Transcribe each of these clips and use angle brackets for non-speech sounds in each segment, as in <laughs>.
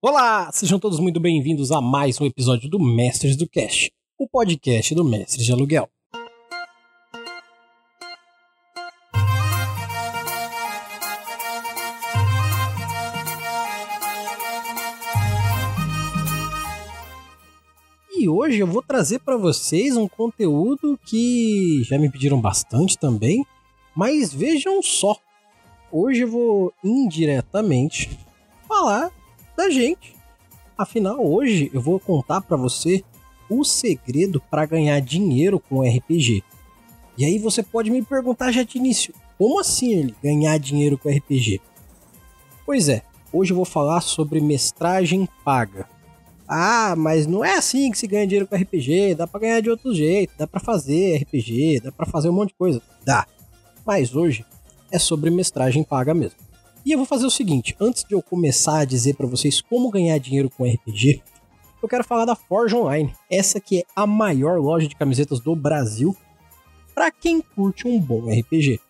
Olá, sejam todos muito bem-vindos a mais um episódio do Mestres do Cast, o podcast do Mestres de Aluguel. E hoje eu vou trazer para vocês um conteúdo que já me pediram bastante também, mas vejam só. Hoje eu vou indiretamente falar da gente. Afinal, hoje eu vou contar para você o segredo para ganhar dinheiro com RPG. E aí você pode me perguntar já de início, como assim ele ganhar dinheiro com RPG? Pois é, hoje eu vou falar sobre mestragem paga. Ah, mas não é assim que se ganha dinheiro com RPG, dá para ganhar de outro jeito, dá para fazer RPG, dá para fazer um monte de coisa. Dá. Mas hoje é sobre mestragem paga mesmo. E eu vou fazer o seguinte, antes de eu começar a dizer para vocês como ganhar dinheiro com RPG, eu quero falar da Forge Online, essa que é a maior loja de camisetas do Brasil para quem curte um bom RPG.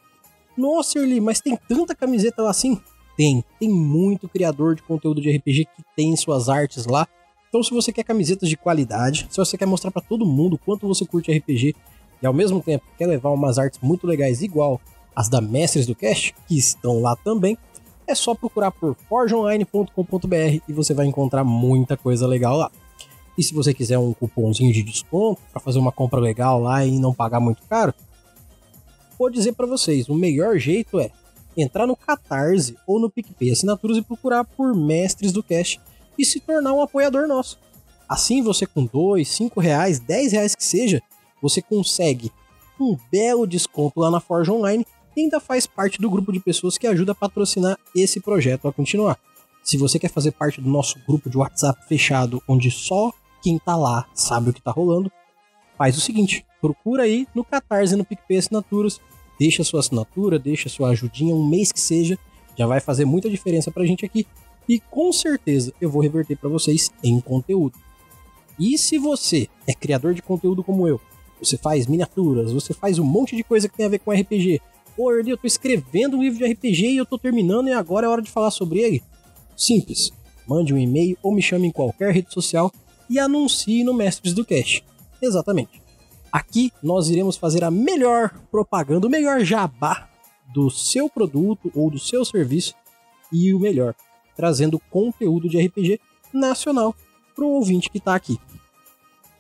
Nossa, Early, mas tem tanta camiseta lá assim? Tem, tem muito criador de conteúdo de RPG que tem suas artes lá então, se você quer camisetas de qualidade, se você quer mostrar para todo mundo quanto você curte RPG e ao mesmo tempo quer levar umas artes muito legais igual as da Mestres do Cast, que estão lá também, é só procurar por forgeonline.com.br e você vai encontrar muita coisa legal lá. E se você quiser um cupomzinho de desconto para fazer uma compra legal lá e não pagar muito caro, vou dizer para vocês, o melhor jeito é entrar no Catarse ou no PicPay Assinaturas e procurar por Mestres do Cast e se tornar um apoiador nosso. Assim, você com dois, cinco reais, dez reais que seja, você consegue um belo desconto lá na Forge Online ainda faz parte do grupo de pessoas que ajuda a patrocinar esse projeto a continuar. Se você quer fazer parte do nosso grupo de WhatsApp fechado, onde só quem tá lá sabe o que tá rolando, faz o seguinte: procura aí no Catarse no PicPay Assinaturas, deixa sua assinatura, deixa sua ajudinha, um mês que seja, já vai fazer muita diferença pra gente aqui e com certeza eu vou reverter para vocês em conteúdo. E se você é criador de conteúdo como eu, você faz miniaturas, você faz um monte de coisa que tem a ver com RPG. Pô, eu tô escrevendo um livro de RPG e eu tô terminando e agora é hora de falar sobre ele. Simples. Mande um e-mail ou me chame em qualquer rede social e anuncie no Mestres do Cast. Exatamente. Aqui nós iremos fazer a melhor propaganda, o melhor jabá do seu produto ou do seu serviço e o melhor, trazendo conteúdo de RPG nacional para o ouvinte que está aqui.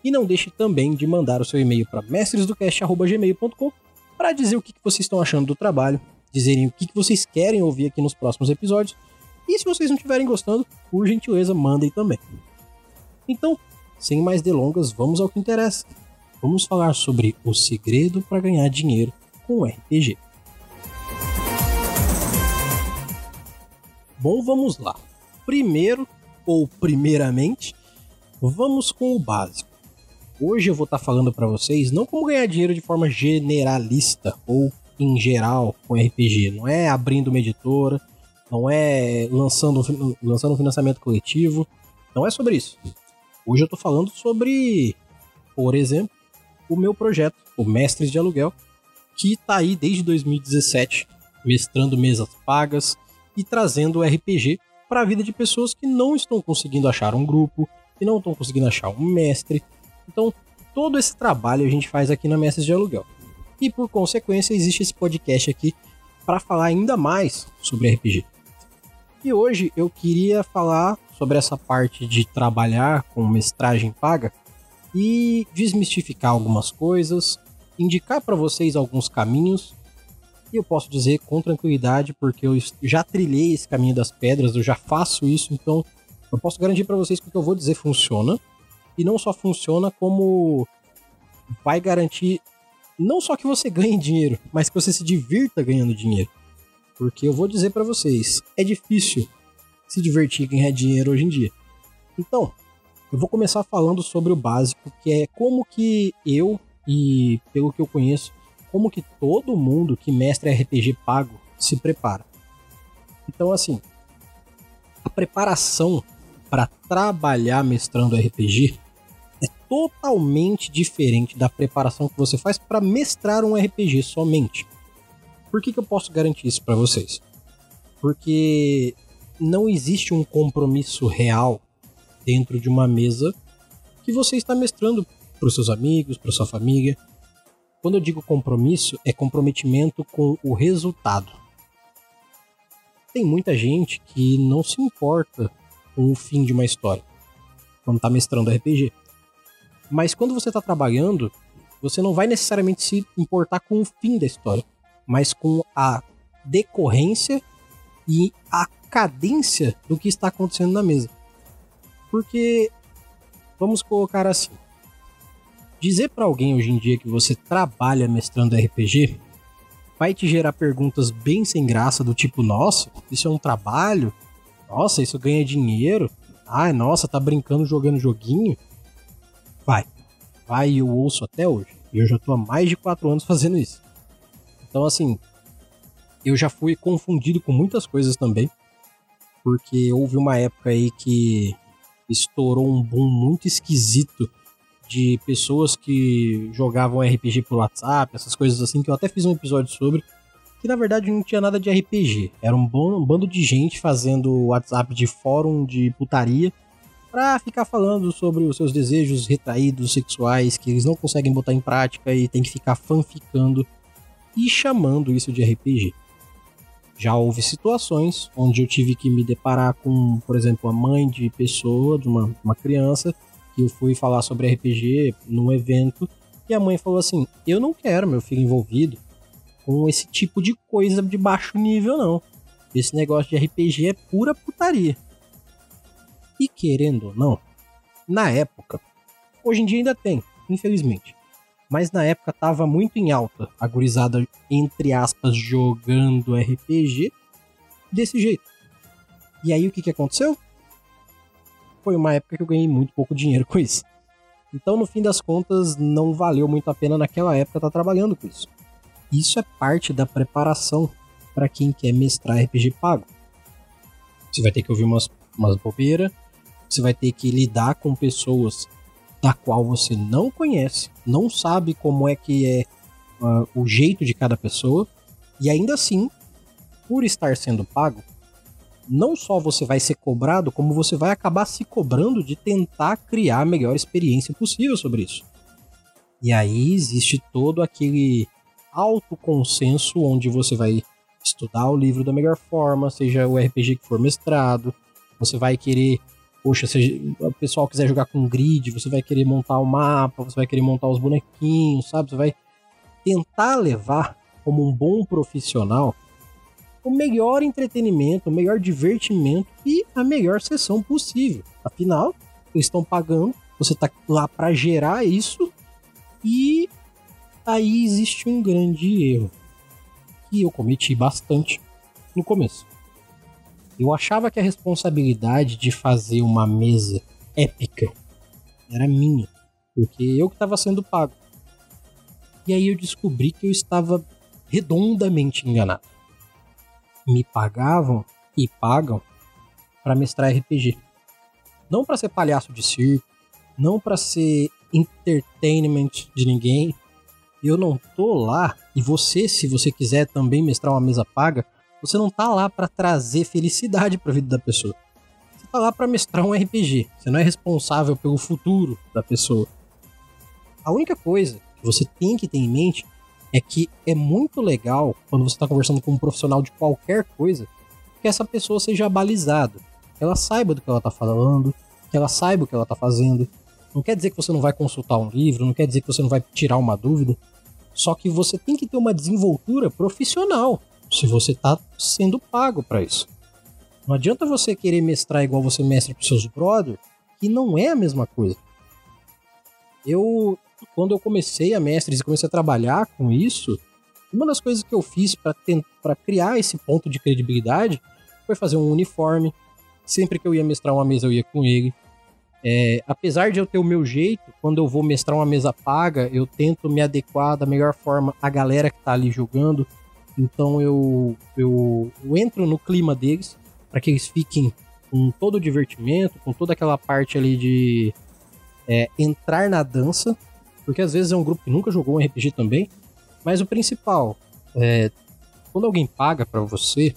E não deixe também de mandar o seu e-mail para mestresdocast.gmail.com para dizer o que, vocês estão achando do trabalho, dizerem o que, vocês querem ouvir aqui nos próximos episódios. E se vocês não estiverem gostando, por gentileza, mandem também. Então, sem mais delongas, vamos ao que interessa. Vamos falar sobre o segredo para ganhar dinheiro com RPG. Bom, vamos lá. Primeiro, ou primeiramente, vamos com o básico. Hoje eu vou estar tá falando para vocês não como ganhar dinheiro de forma generalista ou em geral com RPG. Não é abrindo uma editora, não é lançando, lançando um financiamento coletivo. Não é sobre isso. Hoje eu estou falando sobre, por exemplo, o meu projeto, o Mestres de Aluguel, que está aí desde 2017, mestrando mesas pagas, e trazendo RPG para a vida de pessoas que não estão conseguindo achar um grupo, que não estão conseguindo achar um mestre. Então, todo esse trabalho a gente faz aqui na Mestres de Aluguel. E por consequência, existe esse podcast aqui para falar ainda mais sobre RPG. E hoje eu queria falar sobre essa parte de trabalhar com mestragem paga e desmistificar algumas coisas, indicar para vocês alguns caminhos e eu posso dizer com tranquilidade, porque eu já trilhei esse caminho das pedras, eu já faço isso, então eu posso garantir para vocês que o que eu vou dizer funciona. E não só funciona, como vai garantir não só que você <laughs> ganhe dinheiro, mas que você se divirta ganhando dinheiro. Porque eu vou dizer para vocês, é difícil se divertir e ganhar dinheiro hoje em dia. Então, eu vou começar falando sobre o básico, que é como que eu e pelo que eu conheço, como que todo mundo que mestra RPG pago se prepara. Então, assim, a preparação para trabalhar mestrando RPG totalmente diferente da preparação que você faz para mestrar um RPG somente. Por que, que eu posso garantir isso para vocês? Porque não existe um compromisso real dentro de uma mesa que você está mestrando para os seus amigos, para sua família. Quando eu digo compromisso, é comprometimento com o resultado. Tem muita gente que não se importa com o fim de uma história quando está mestrando RPG. Mas quando você está trabalhando, você não vai necessariamente se importar com o fim da história, mas com a decorrência e a cadência do que está acontecendo na mesa. Porque, vamos colocar assim: dizer para alguém hoje em dia que você trabalha mestrando RPG vai te gerar perguntas bem sem graça, do tipo: nossa, isso é um trabalho? Nossa, isso ganha dinheiro? Ai, nossa, tá brincando jogando joguinho? Vai. Vai, eu ouço até hoje. E eu já tô há mais de quatro anos fazendo isso. Então, assim, eu já fui confundido com muitas coisas também. Porque houve uma época aí que estourou um boom muito esquisito de pessoas que jogavam RPG por WhatsApp, essas coisas assim, que eu até fiz um episódio sobre, que na verdade não tinha nada de RPG. Era um, bom, um bando de gente fazendo WhatsApp de fórum de putaria pra ficar falando sobre os seus desejos retraídos sexuais que eles não conseguem botar em prática e tem que ficar fanficando e chamando isso de RPG. Já houve situações onde eu tive que me deparar com, por exemplo, a mãe de pessoa, de uma, uma criança, que eu fui falar sobre RPG num evento, e a mãe falou assim: Eu não quero meu filho envolvido com esse tipo de coisa de baixo nível, não. Esse negócio de RPG é pura putaria. E querendo ou não, na época, hoje em dia ainda tem, infelizmente mas na época tava muito em alta a gurizada, entre aspas, jogando RPG desse jeito. E aí o que, que aconteceu? Foi uma época que eu ganhei muito pouco dinheiro com isso. Então, no fim das contas, não valeu muito a pena naquela época estar tá trabalhando com isso. Isso é parte da preparação para quem quer mestrar RPG pago. Você vai ter que ouvir umas, umas bobeiras, você vai ter que lidar com pessoas da qual você não conhece, não sabe como é que é uh, o jeito de cada pessoa, e ainda assim, por estar sendo pago, não só você vai ser cobrado, como você vai acabar se cobrando de tentar criar a melhor experiência possível sobre isso. E aí existe todo aquele autoconsenso onde você vai estudar o livro da melhor forma, seja o RPG que for mestrado, você vai querer poxa, se o pessoal quiser jogar com grid, você vai querer montar o mapa, você vai querer montar os bonequinhos, sabe? Você vai tentar levar como um bom profissional o melhor entretenimento, o melhor divertimento e a melhor sessão possível. Afinal, eles estão pagando, você está lá para gerar isso e aí existe um grande erro que eu cometi bastante no começo. Eu achava que a responsabilidade de fazer uma mesa épica era minha, porque eu que estava sendo pago. E aí eu descobri que eu estava redondamente enganado. Me pagavam e pagam para mestrar RPG. Não para ser palhaço de circo, não para ser entertainment de ninguém. Eu não tô lá e você, se você quiser também mestrar uma mesa paga, você não tá lá para trazer felicidade para a vida da pessoa. Você tá lá para mestrar um RPG. Você não é responsável pelo futuro da pessoa. A única coisa que você tem que ter em mente é que é muito legal quando você está conversando com um profissional de qualquer coisa que essa pessoa seja balizada. Ela saiba do que ela está falando, que ela saiba o que ela está fazendo. Não quer dizer que você não vai consultar um livro, não quer dizer que você não vai tirar uma dúvida. Só que você tem que ter uma desenvoltura profissional se você está sendo pago para isso. Não adianta você querer mestrar igual você mestra para seus brothers, que não é a mesma coisa. Eu, quando eu comecei a mestres e comecei a trabalhar com isso, uma das coisas que eu fiz para criar esse ponto de credibilidade foi fazer um uniforme. Sempre que eu ia mestrar uma mesa, eu ia com ele. É, apesar de eu ter o meu jeito, quando eu vou mestrar uma mesa paga, eu tento me adequar da melhor forma à galera que está ali jogando. Então eu, eu, eu entro no clima deles para que eles fiquem com todo o divertimento, com toda aquela parte ali de é, entrar na dança, porque às vezes é um grupo que nunca jogou um RPG também, mas o principal é quando alguém paga para você,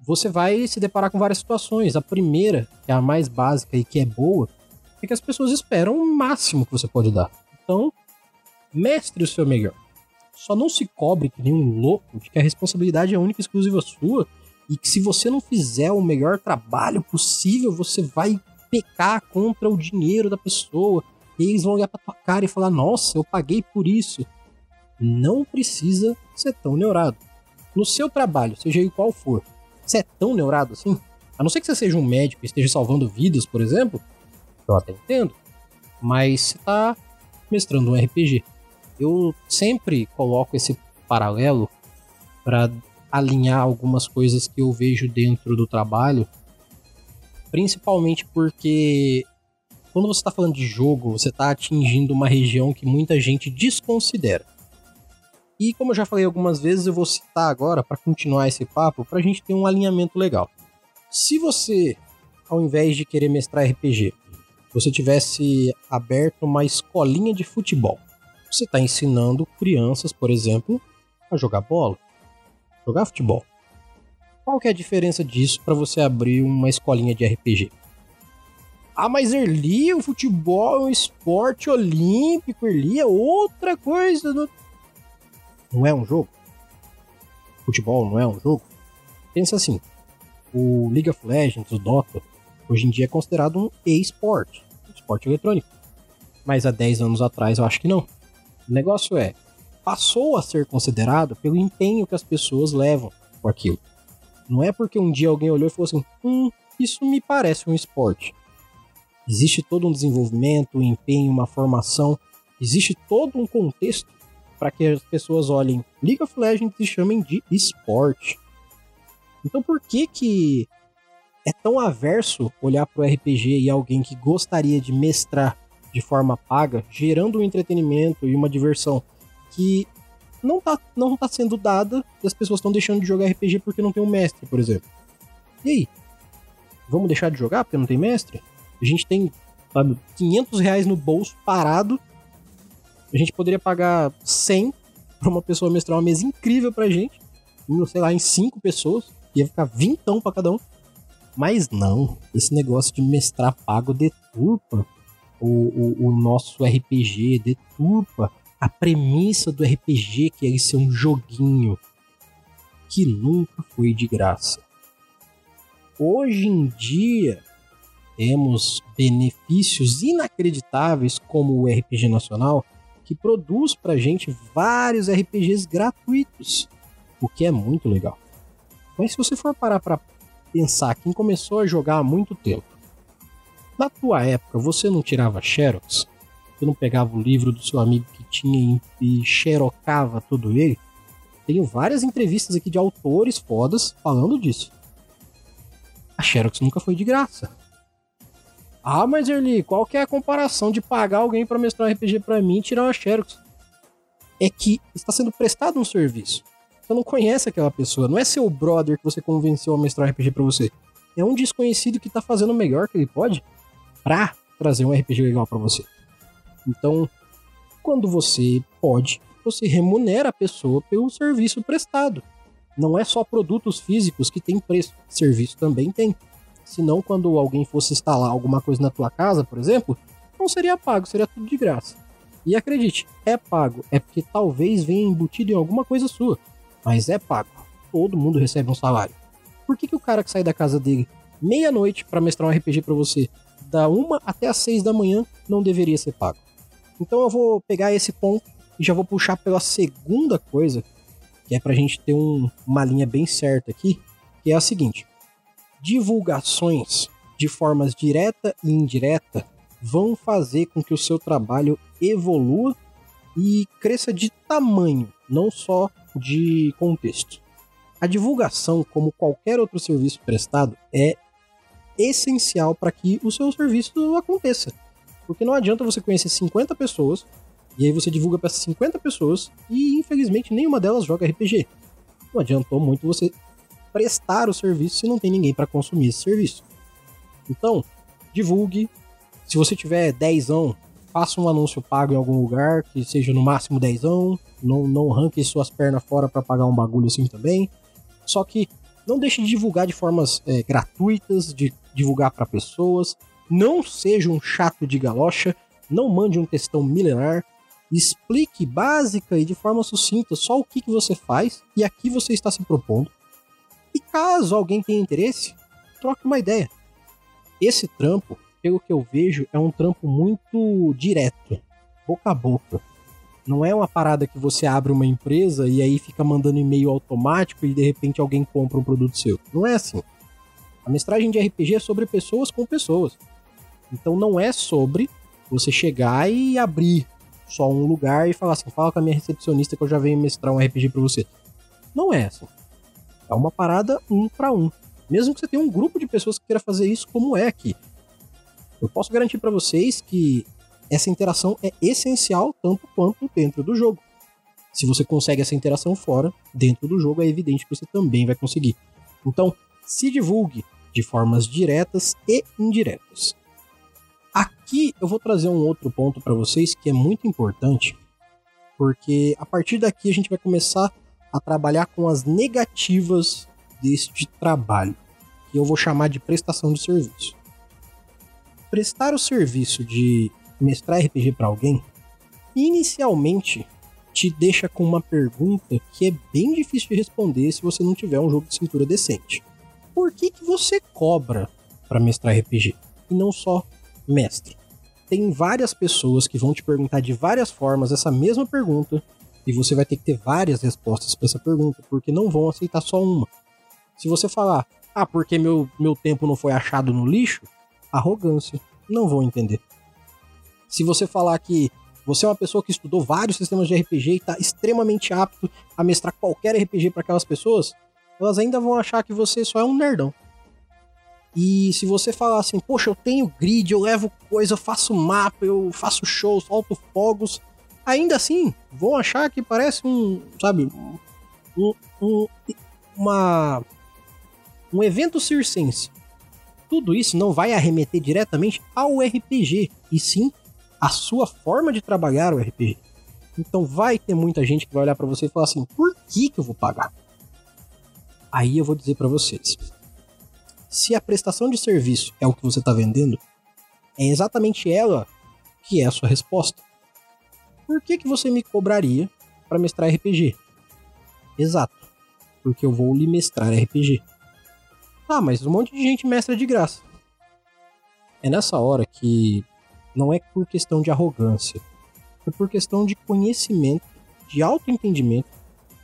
você vai se deparar com várias situações. A primeira, que é a mais básica e que é boa, é que as pessoas esperam o máximo que você pode dar. Então, mestre o seu melhor. Só não se cobre que nem um louco de que a responsabilidade é única e exclusiva sua e que se você não fizer o melhor trabalho possível, você vai pecar contra o dinheiro da pessoa. E eles vão olhar pra tua cara e falar: Nossa, eu paguei por isso. Não precisa ser tão neurado. No seu trabalho, seja ele qual for, você é tão neurado assim? A não ser que você seja um médico e esteja salvando vidas, por exemplo, eu até entendo. Mas você tá mestrando um RPG. Eu sempre coloco esse paralelo para alinhar algumas coisas que eu vejo dentro do trabalho, principalmente porque quando você está falando de jogo, você está atingindo uma região que muita gente desconsidera. E como eu já falei algumas vezes, eu vou citar agora para continuar esse papo, para a gente ter um alinhamento legal. Se você, ao invés de querer mestrar RPG, você tivesse aberto uma escolinha de futebol, você está ensinando crianças, por exemplo, a jogar bola, jogar futebol. Qual que é a diferença disso para você abrir uma escolinha de RPG? Ah, mas Erli, o futebol é um esporte olímpico, Erli é outra coisa. No não é um jogo? Futebol não é um jogo? Pensa assim: o League of Legends, o Dota, hoje em dia é considerado um e-sport, um esporte eletrônico. Mas há 10 anos atrás eu acho que não. O negócio é, passou a ser considerado pelo empenho que as pessoas levam com aquilo. Não é porque um dia alguém olhou e falou assim: hum, isso me parece um esporte. Existe todo um desenvolvimento, um empenho, uma formação, existe todo um contexto para que as pessoas olhem League of Legends e chamem de esporte. Então por que que é tão averso olhar para o RPG e alguém que gostaria de mestrar de forma paga, gerando um entretenimento e uma diversão que não tá, não tá sendo dada e as pessoas estão deixando de jogar RPG porque não tem um mestre, por exemplo. E aí? Vamos deixar de jogar porque não tem mestre? A gente tem sabe, 500 reais no bolso parado a gente poderia pagar 100 pra uma pessoa mestrar uma mesa incrível pra gente, sei lá, em 5 pessoas, ia ficar vintão pra cada um. Mas não, esse negócio de mestrar pago deturpa o, o, o nosso RPG, deturpa a premissa do RPG, que é ele ser um joguinho que nunca foi de graça. Hoje em dia, temos benefícios inacreditáveis como o RPG Nacional, que produz pra gente vários RPGs gratuitos, o que é muito legal. Mas se você for parar para pensar quem começou a jogar há muito tempo, na tua época você não tirava xerox? Você não pegava o livro do seu amigo que tinha e xerocava tudo ele? Tenho várias entrevistas aqui de autores fodas falando disso. A Xerox nunca foi de graça. Ah, mas Erli, qual que é a comparação de pagar alguém para mestrar um RPG para mim e tirar uma Xerox? É que está sendo prestado um serviço. Você não conhece aquela pessoa, não é seu brother que você convenceu a mestrar um RPG para você. É um desconhecido que está fazendo o melhor que ele pode para trazer um RPG legal para você. Então, quando você pode, você remunera a pessoa pelo serviço prestado. Não é só produtos físicos que tem preço, serviço também tem. Senão, quando alguém fosse instalar alguma coisa na tua casa, por exemplo, não seria pago, seria tudo de graça. E acredite, é pago, é porque talvez venha embutido em alguma coisa sua, mas é pago. Todo mundo recebe um salário. Por que, que o cara que sai da casa dele meia-noite para mestrar um RPG para você, da uma até as seis da manhã, não deveria ser pago? Então eu vou pegar esse ponto e já vou puxar pela segunda coisa, que é pra gente ter um, uma linha bem certa aqui, que é a seguinte divulgações de formas direta e indireta vão fazer com que o seu trabalho evolua e cresça de tamanho, não só de contexto. A divulgação, como qualquer outro serviço prestado, é essencial para que o seu serviço aconteça. Porque não adianta você conhecer 50 pessoas e aí você divulga para essas 50 pessoas e infelizmente nenhuma delas joga RPG. Não adiantou muito você prestar o serviço se não tem ninguém para consumir esse serviço. Então, divulgue. Se você tiver 10 faça um anúncio pago em algum lugar, que seja no máximo 10 não, não arranque suas pernas fora para pagar um bagulho assim também. Só que Não deixe de divulgar de formas é, gratuitas, de divulgar para pessoas. Não seja um chato de galocha. Não mande um textão milenar. Explique básica e de forma sucinta só o que, que você faz e a que você está se propondo. E caso alguém tenha interesse, troque uma ideia. Esse trampo, pelo que eu vejo, é um trampo muito direto, boca a boca. Não é uma parada que você abre uma empresa e aí fica mandando e-mail automático e de repente alguém compra um produto seu. Não é assim. A mestragem de RPG é sobre pessoas com pessoas. Então não é sobre você chegar e abrir só um lugar e falar assim, fala com a minha recepcionista que eu já venho mestrar um RPG para você. Não é assim. É uma parada um para um. Mesmo que você tenha um grupo de pessoas que queira fazer isso como é aqui. Eu posso garantir para vocês que essa interação é essencial tanto quanto dentro do jogo. Se você consegue essa interação fora, dentro do jogo, é evidente que você também vai conseguir. Então, se divulgue de formas diretas e indiretas. Aqui eu vou trazer um outro ponto para vocês que é muito importante, porque a partir daqui a gente vai começar a trabalhar com as negativas deste trabalho, que eu vou chamar de prestação de serviço. Prestar o serviço de mestrar RPG para alguém, inicialmente te deixa com uma pergunta que é bem difícil de responder se você não tiver um jogo de cintura decente. Por que, que você cobra para mestrar RPG e não só mestre? Tem várias pessoas que vão te perguntar de várias formas essa mesma pergunta e você vai ter que ter várias respostas para essa pergunta, porque não vão aceitar só uma. Se você falar, ah, porque meu, meu tempo não foi achado no lixo, arrogância. Não vão entender. Se você falar que você é uma pessoa que estudou vários sistemas de RPG e está extremamente apto a mestrar qualquer RPG para aquelas pessoas, elas ainda vão achar que você só é um nerdão. E se você falar assim, poxa, eu tenho grid, eu levo coisa, eu faço mapa, eu faço show, solto fogos, ainda assim vão achar que parece um, sabe, um, um, uma, um evento circense. Tudo isso não vai arremeter diretamente ao RPG, e sim a sua forma de trabalhar o RPG. Então vai ter muita gente que vai olhar para você e falar assim: por que, que eu vou pagar? Aí eu vou dizer para vocês: se a prestação de serviço é o que você está vendendo, é exatamente ela que é a sua resposta. Por que, que você me cobraria para mestrar RPG? Exato, porque eu vou lhe mestrar RPG. Ah, mas um monte de gente mestra de graça. É nessa hora que não é por questão de arrogância, é por questão de conhecimento, de autoentendimento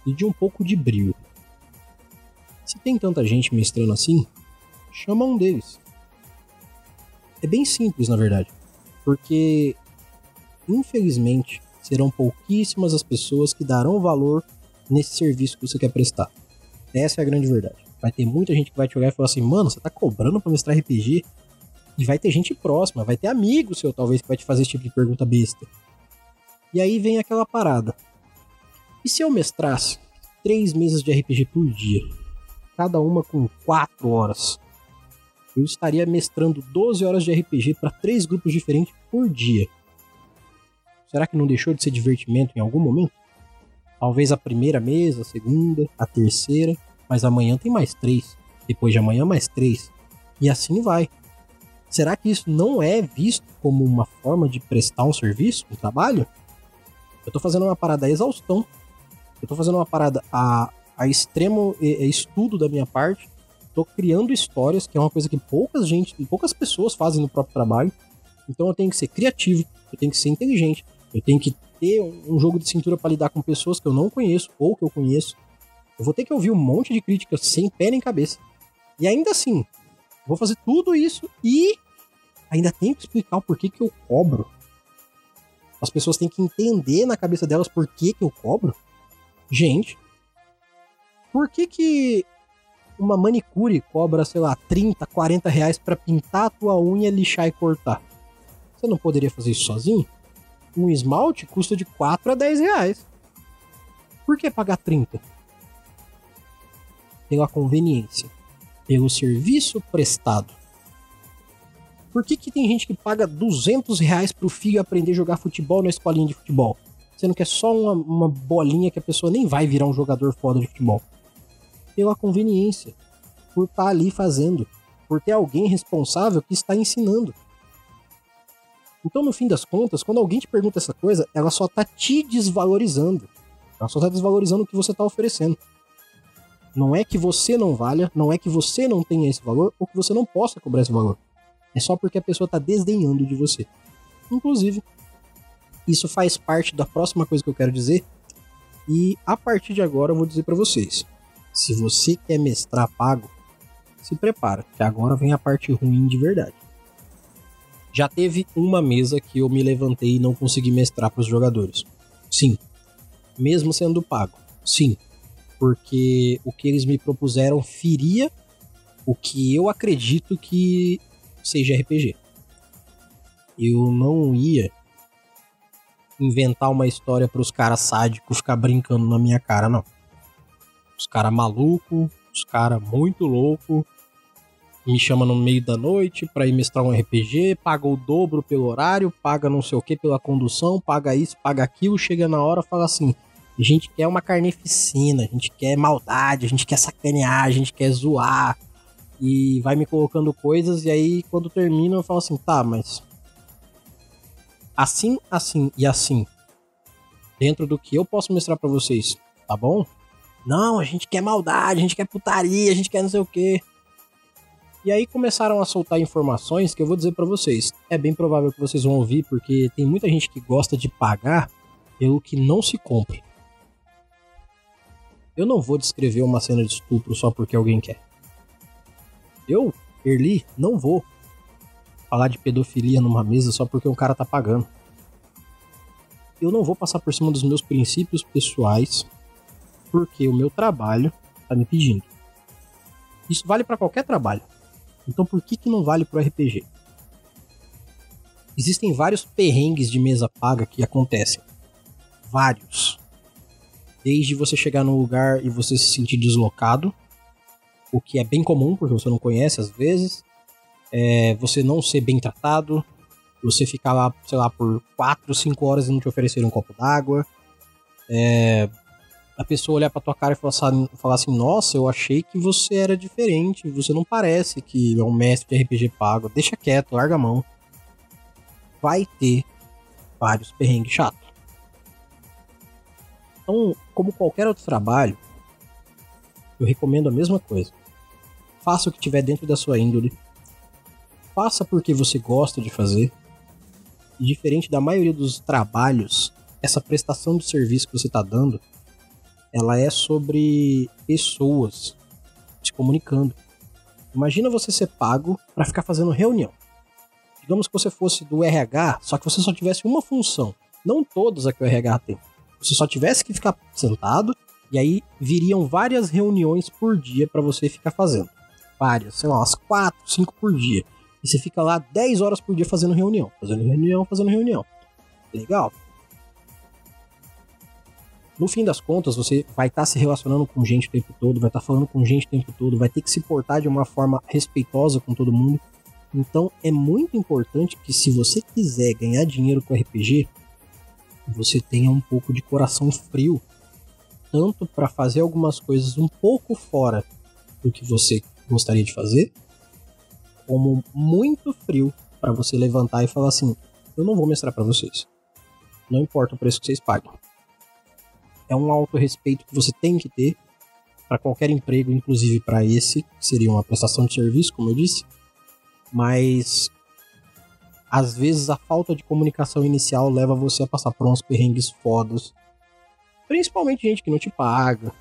e de um pouco de brilho. Se tem tanta gente mestrando assim, chama um deles. É bem simples, na verdade, porque infelizmente serão pouquíssimas as pessoas que darão valor nesse serviço que você quer prestar. Essa é a grande verdade. Vai ter muita gente que vai te olhar e falar assim: mano, você tá cobrando pra mestrar RPG? E vai ter gente próxima, vai ter amigo seu, talvez, que vai te fazer esse tipo de pergunta besta. E aí vem aquela parada. E se eu mestrasse três mesas de RPG por dia? Cada uma com quatro horas. Eu estaria mestrando 12 horas de RPG para três grupos diferentes por dia. Será que não deixou de ser divertimento em algum momento? Talvez a primeira mesa, a segunda, a terceira, mas amanhã tem mais três. Depois de amanhã, mais três. E assim vai. Será que isso não é visto como uma forma de prestar um serviço, um trabalho? Eu tô fazendo uma parada a exaustão. Eu tô fazendo uma parada a, a extremo estudo da minha parte. Tô criando histórias, que é uma coisa que poucas gente, poucas pessoas fazem no próprio trabalho. Então eu tenho que ser criativo, eu tenho que ser inteligente, eu tenho que ter um jogo de cintura para lidar com pessoas que eu não conheço ou que eu conheço. Eu vou ter que ouvir um monte de críticas sem pé nem cabeça. E ainda assim, Vou fazer tudo isso e ainda tenho que explicar o porquê que eu cobro. As pessoas têm que entender na cabeça delas por que, que eu cobro. Gente, por que que uma manicure cobra, sei lá, 30, 40 reais pra pintar a tua unha, lixar e cortar? Você não poderia fazer isso sozinho? Um esmalte custa de 4 a 10 reais. Por que pagar 30? Pela conveniência pelo serviço prestado. Por que, que tem gente que paga 200 reais pro filho aprender a jogar futebol na escolinha de futebol? Sendo que é só uma, uma bolinha que a pessoa nem vai virar um jogador foda de futebol. Pela conveniência. por estar tá ali fazendo, por ter alguém responsável que está ensinando. Então, no fim das contas, quando alguém te pergunta essa coisa, ela só tá te desvalorizando. Ela só tá desvalorizando o que você tá oferecendo. Não é que você não valha, não é que você não tenha esse valor ou que você não possa cobrar esse valor. É só porque a pessoa tá desdenhando de você. Inclusive, isso faz parte da próxima coisa que eu quero dizer. E a partir de agora eu vou dizer para vocês: se você quer mestrar pago, se prepara, que agora vem a parte ruim de verdade. Já teve uma mesa que eu me levantei e não consegui mestrar para os jogadores. Sim. Mesmo sendo pago. Sim. Porque o que eles me propuseram feria o que eu acredito que seja RPG. Eu não ia inventar uma história para os caras sádicos ficar brincando na minha cara, não. Os caras maluco, os caras muito louco, me chama no meio da noite para ir mestrar um RPG, paga o dobro pelo horário, paga não sei o que pela condução, paga isso, paga aquilo, chega na hora fala assim: a gente quer uma carnificina, a gente quer maldade, a gente quer sacanear, a gente quer zoar. E vai me colocando coisas, e aí quando termina eu falo assim: tá, mas. Assim, assim e assim. Dentro do que eu posso mostrar para vocês, tá bom? Não, a gente quer maldade, a gente quer putaria, a gente quer não sei o que. E aí começaram a soltar informações que eu vou dizer para vocês. É bem provável que vocês vão ouvir, porque tem muita gente que gosta de pagar pelo que não se compra. Eu não vou descrever uma cena de estupro só porque alguém quer. Eu, Erli, não vou falar de pedofilia numa mesa só porque um cara tá pagando. Eu não vou passar por cima dos meus princípios pessoais porque o meu trabalho tá me pedindo. Isso vale para qualquer trabalho. Então por que, que não vale pro RPG? Existem vários perrengues de mesa paga que acontecem. Vários. Desde você chegar no lugar e você se sentir deslocado, o que é bem comum, porque você não conhece às vezes. É, você não ser bem tratado, você ficar lá, sei lá, por 4, 5 horas e não te oferecer um copo d'água. É, a pessoa olhar pra tua cara e falar falar assim, nossa, eu achei que você era diferente, você não parece que é um mestre de RPG pago, deixa quieto, larga a mão. Vai ter vários perrengues chatos. Então, como qualquer outro trabalho, eu recomendo a mesma coisa. Faça o que tiver dentro da sua índole. Faça porque você gosta de fazer. E diferente da maioria dos trabalhos, essa prestação de serviço que você está dando ela é sobre pessoas se comunicando. Imagina você ser pago para ficar fazendo reunião. Digamos que você fosse do RH, só que você só tivesse uma função. Não todas a que o RH tem. Você só tivesse que ficar sentado e aí viriam várias reuniões por dia para você ficar fazendo. Várias, sei lá, umas 4, 5 por dia. E você fica lá 10 horas por dia fazendo reunião, fazendo reunião, fazendo reunião. Legal? No fim das contas, você vai estar tá se relacionando com gente o tempo todo, vai estar tá falando com gente o tempo todo, vai ter que se portar de uma forma respeitosa com todo mundo. Então é muito importante que se você quiser ganhar dinheiro com RPG, você tenha um pouco de coração frio, tanto para fazer algumas coisas um pouco fora do que você gostaria de fazer, como muito frio para você levantar e falar assim: eu não vou mostrar para vocês. Não importa o preço que vocês paguem é um autorrespeito que você tem que ter para qualquer emprego, inclusive para esse, que seria uma prestação de serviço, como eu disse. Mas às vezes a falta de comunicação inicial leva você a passar por uns perrengues fodas. Principalmente gente que não te paga.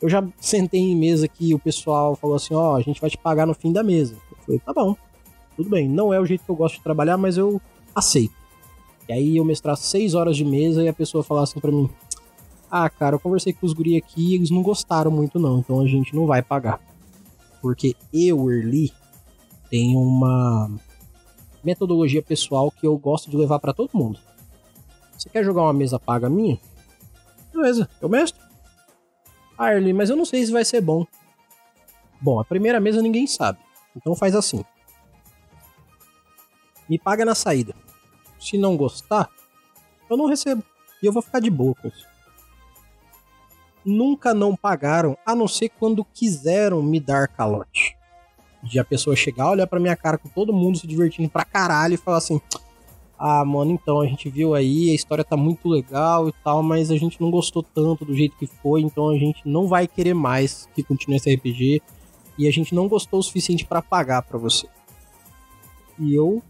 Eu já sentei em mesa que o pessoal falou assim: Ó, oh, a gente vai te pagar no fim da mesa. Eu falei: tá bom, tudo bem. Não é o jeito que eu gosto de trabalhar, mas eu aceito. E aí eu mestrar seis horas de mesa e a pessoa falar assim para mim: ah, cara, eu conversei com os guri aqui e eles não gostaram muito não, então a gente não vai pagar. Porque eu, Erli, tenho uma metodologia pessoal que eu gosto de levar para todo mundo. Você quer jogar uma mesa paga minha? Beleza, eu mestro. Ah, Erli, mas eu não sei se vai ser bom. Bom, a primeira mesa ninguém sabe. Então faz assim. Me paga na saída. Se não gostar, eu não recebo. E eu vou ficar de boa com isso. Nunca não pagaram, a não ser quando quiseram me dar calote. De a pessoa chegar, olhar pra minha cara com todo mundo se divertindo pra caralho e falar assim: Ah, mano, então a gente viu aí, a história tá muito legal e tal, mas a gente não gostou tanto do jeito que foi, então a gente não vai querer mais que continue esse RPG e a gente não gostou o suficiente para pagar para você. E eu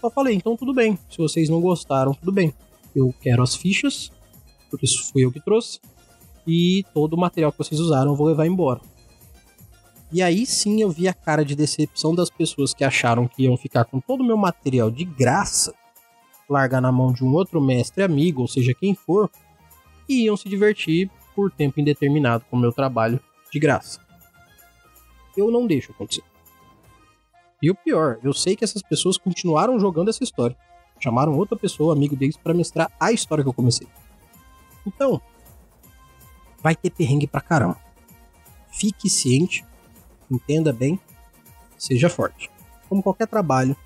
só falei: Então tudo bem, se vocês não gostaram, tudo bem. Eu quero as fichas, porque isso fui eu que trouxe e todo o material que vocês usaram eu vou levar embora. E aí sim eu vi a cara de decepção das pessoas que acharam que iam ficar com todo o meu material de graça, largar na mão de um outro mestre amigo, ou seja, quem for, e iam se divertir por tempo indeterminado com o meu trabalho de graça. Eu não deixo acontecer. E o pior, eu sei que essas pessoas continuaram jogando essa história. Chamaram outra pessoa, amigo deles, para mestrar a história que eu comecei. Então, vai ter perrengue pra caramba. Fique ciente, entenda bem, seja forte. Como qualquer trabalho,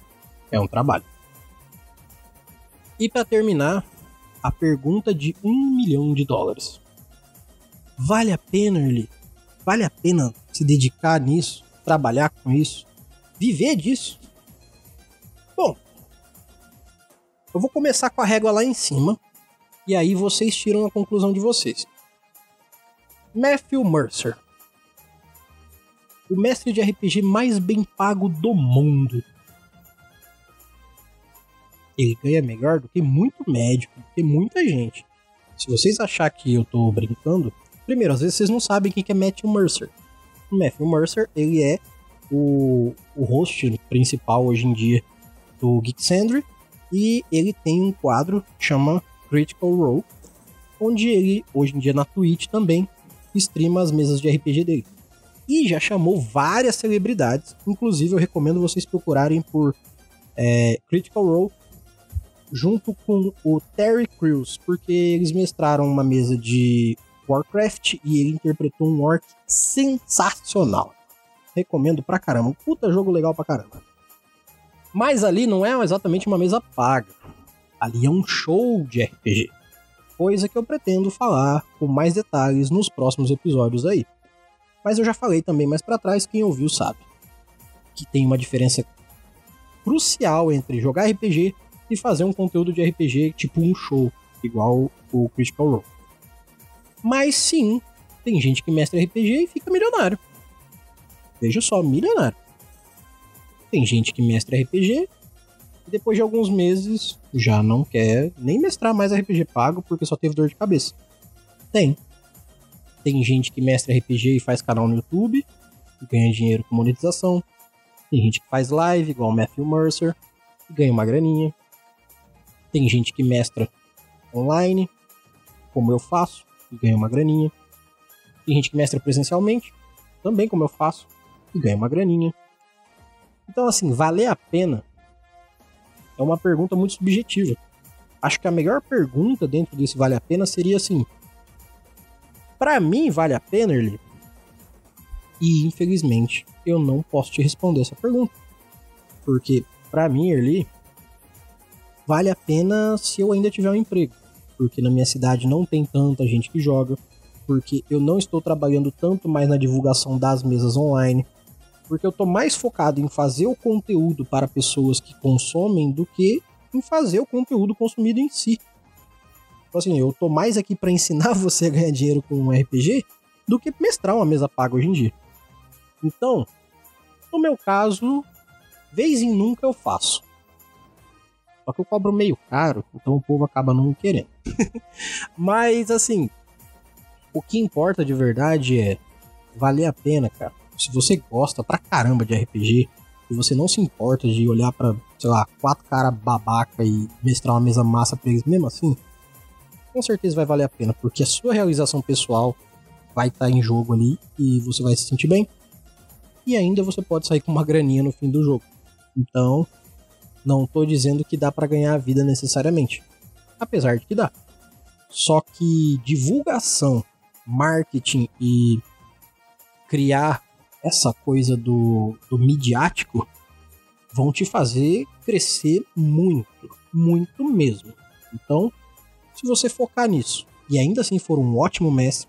é um trabalho. E para terminar, a pergunta de um milhão de dólares. Vale a pena, Early? Vale a pena se dedicar nisso, trabalhar com isso, viver disso? Bom, eu vou começar com a régua lá em cima e aí vocês tiram a conclusão de vocês. Matthew Mercer. O mestre de RPG mais bem pago do mundo. Ele ganha melhor do que muito médico, do que muita gente. Se vocês achar que eu tô brincando, primeiro, às vezes vocês não sabem quem que é Matthew Mercer. O Matthew Mercer, ele é o, o host principal hoje em dia do Geek Sandry e ele tem um quadro que chama Critical Role, onde ele, hoje em dia na Twitch também, streama as mesas de RPG dele. E já chamou várias celebridades, inclusive eu recomendo vocês procurarem por é, Critical Role junto com o Terry Crews, porque eles mestraram uma mesa de Warcraft e ele interpretou um orc sensacional. Recomendo pra caramba, um puta jogo legal pra caramba. Mas ali não é exatamente uma mesa paga. Ali é um show de RPG coisa que eu pretendo falar com mais detalhes nos próximos episódios aí. Mas eu já falei também mais para trás, quem ouviu sabe que tem uma diferença crucial entre jogar RPG e fazer um conteúdo de RPG tipo um show, igual o Critical Role. Mas sim, tem gente que mestra RPG e fica milionário. Veja só, milionário. Tem gente que mestra RPG depois de alguns meses já não quer nem mestrar mais RPG pago porque só teve dor de cabeça. Tem. Tem gente que mestra RPG e faz canal no YouTube e ganha dinheiro com monetização. Tem gente que faz live, igual o Matthew Mercer, e ganha uma graninha. Tem gente que mestra online, como eu faço, e ganha uma graninha. Tem gente que mestra presencialmente, também como eu faço, e ganha uma graninha. Então, assim, valer a pena é uma pergunta muito subjetiva. Acho que a melhor pergunta dentro desse vale a pena seria assim: para mim vale a pena, Erli? E infelizmente eu não posso te responder essa pergunta. Porque para mim, Erli, vale a pena se eu ainda tiver um emprego. Porque na minha cidade não tem tanta gente que joga, porque eu não estou trabalhando tanto mais na divulgação das mesas online, porque eu tô mais focado em fazer o conteúdo para pessoas que consomem do que em fazer o conteúdo consumido em si. Então, assim, eu tô mais aqui para ensinar <laughs> você a ganhar dinheiro com um RPG do que mestrar uma mesa paga hoje em dia. Então, no meu caso, vez em nunca eu faço. Só que eu cobro meio caro, então o povo acaba não querendo. <laughs> Mas, assim, o que importa de verdade é valer a pena, cara se você gosta pra caramba de RPG e você não se importa de olhar para sei lá, quatro cara babaca e mestrar uma mesa massa pra eles mesmo assim, com certeza vai valer a pena, porque a sua realização pessoal vai estar tá em jogo ali e você vai se sentir bem. E ainda você pode sair com uma graninha no fim do jogo. Então, não tô dizendo que dá para ganhar a vida necessariamente. Apesar de que dá. Só que divulgação, marketing e criar essa coisa do, do midiático vão te fazer crescer muito, muito mesmo. Então, se você focar nisso e ainda assim for um ótimo mestre,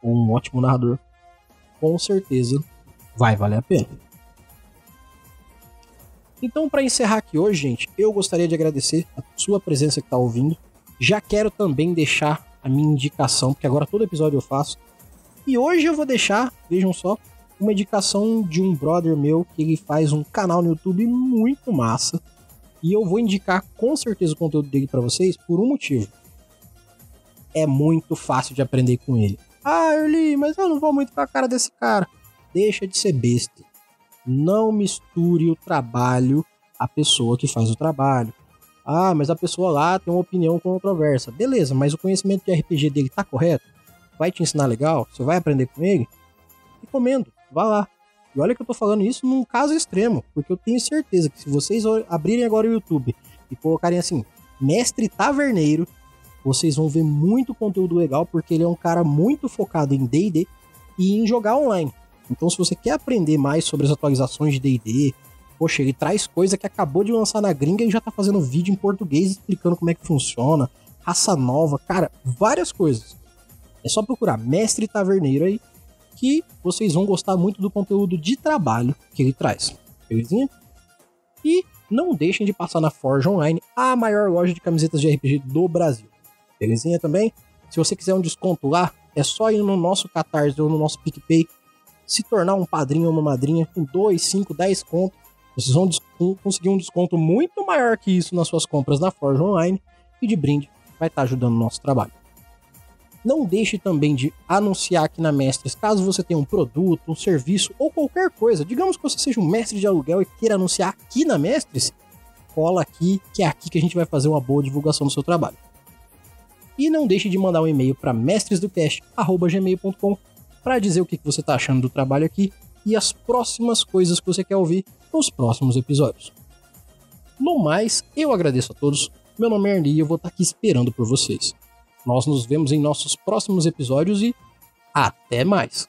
ou um ótimo narrador, com certeza vai valer a pena. Então, para encerrar aqui hoje, gente, eu gostaria de agradecer a sua presença que está ouvindo. Já quero também deixar a minha indicação, porque agora todo episódio eu faço. E hoje eu vou deixar, vejam só, uma indicação de um brother meu que ele faz um canal no YouTube muito massa. E eu vou indicar com certeza o conteúdo dele para vocês por um motivo. É muito fácil de aprender com ele. Ah, Erli, mas eu não vou muito com a cara desse cara. Deixa de ser besta. Não misture o trabalho à pessoa que faz o trabalho. Ah, mas a pessoa lá tem uma opinião controversa. Beleza, mas o conhecimento de RPG dele tá correto? Vai te ensinar legal? Você vai aprender com ele? Recomendo, vá lá. E olha que eu tô falando isso num caso extremo, porque eu tenho certeza que se vocês abrirem agora o YouTube e colocarem assim, mestre taverneiro, vocês vão ver muito conteúdo legal, porque ele é um cara muito focado em D&D e em jogar online. Então, se você quer aprender mais sobre as atualizações de D&D, poxa, ele traz coisa que acabou de lançar na gringa e já tá fazendo vídeo em português explicando como é que funciona, raça nova, cara, várias coisas. É só procurar Mestre Taverneiro aí, que vocês vão gostar muito do conteúdo de trabalho que ele traz. Belezinha? E não deixem de passar na Forge Online, a maior loja de camisetas de RPG do Brasil. Belezinha também? Se você quiser um desconto lá, é só ir no nosso Catarse ou no nosso PicPay, se tornar um padrinho ou uma madrinha com 2, 5, 10 contos. Vocês vão conseguir um desconto muito maior que isso nas suas compras na Forge Online e de brinde vai estar ajudando o nosso trabalho. Não deixe também de anunciar aqui na Mestres, caso você tenha um produto, um serviço ou qualquer coisa. Digamos que você seja um mestre de aluguel e queira anunciar aqui na Mestres, cola aqui, que é aqui que a gente vai fazer uma boa divulgação do seu trabalho. E não deixe de mandar um e-mail para mestresdocast@gmail.com para dizer o que você está achando do trabalho aqui e as próximas coisas que você quer ouvir nos próximos episódios. No mais, eu agradeço a todos. Meu nome é Ernie e eu vou estar tá aqui esperando por vocês. Nós nos vemos em nossos próximos episódios e até mais!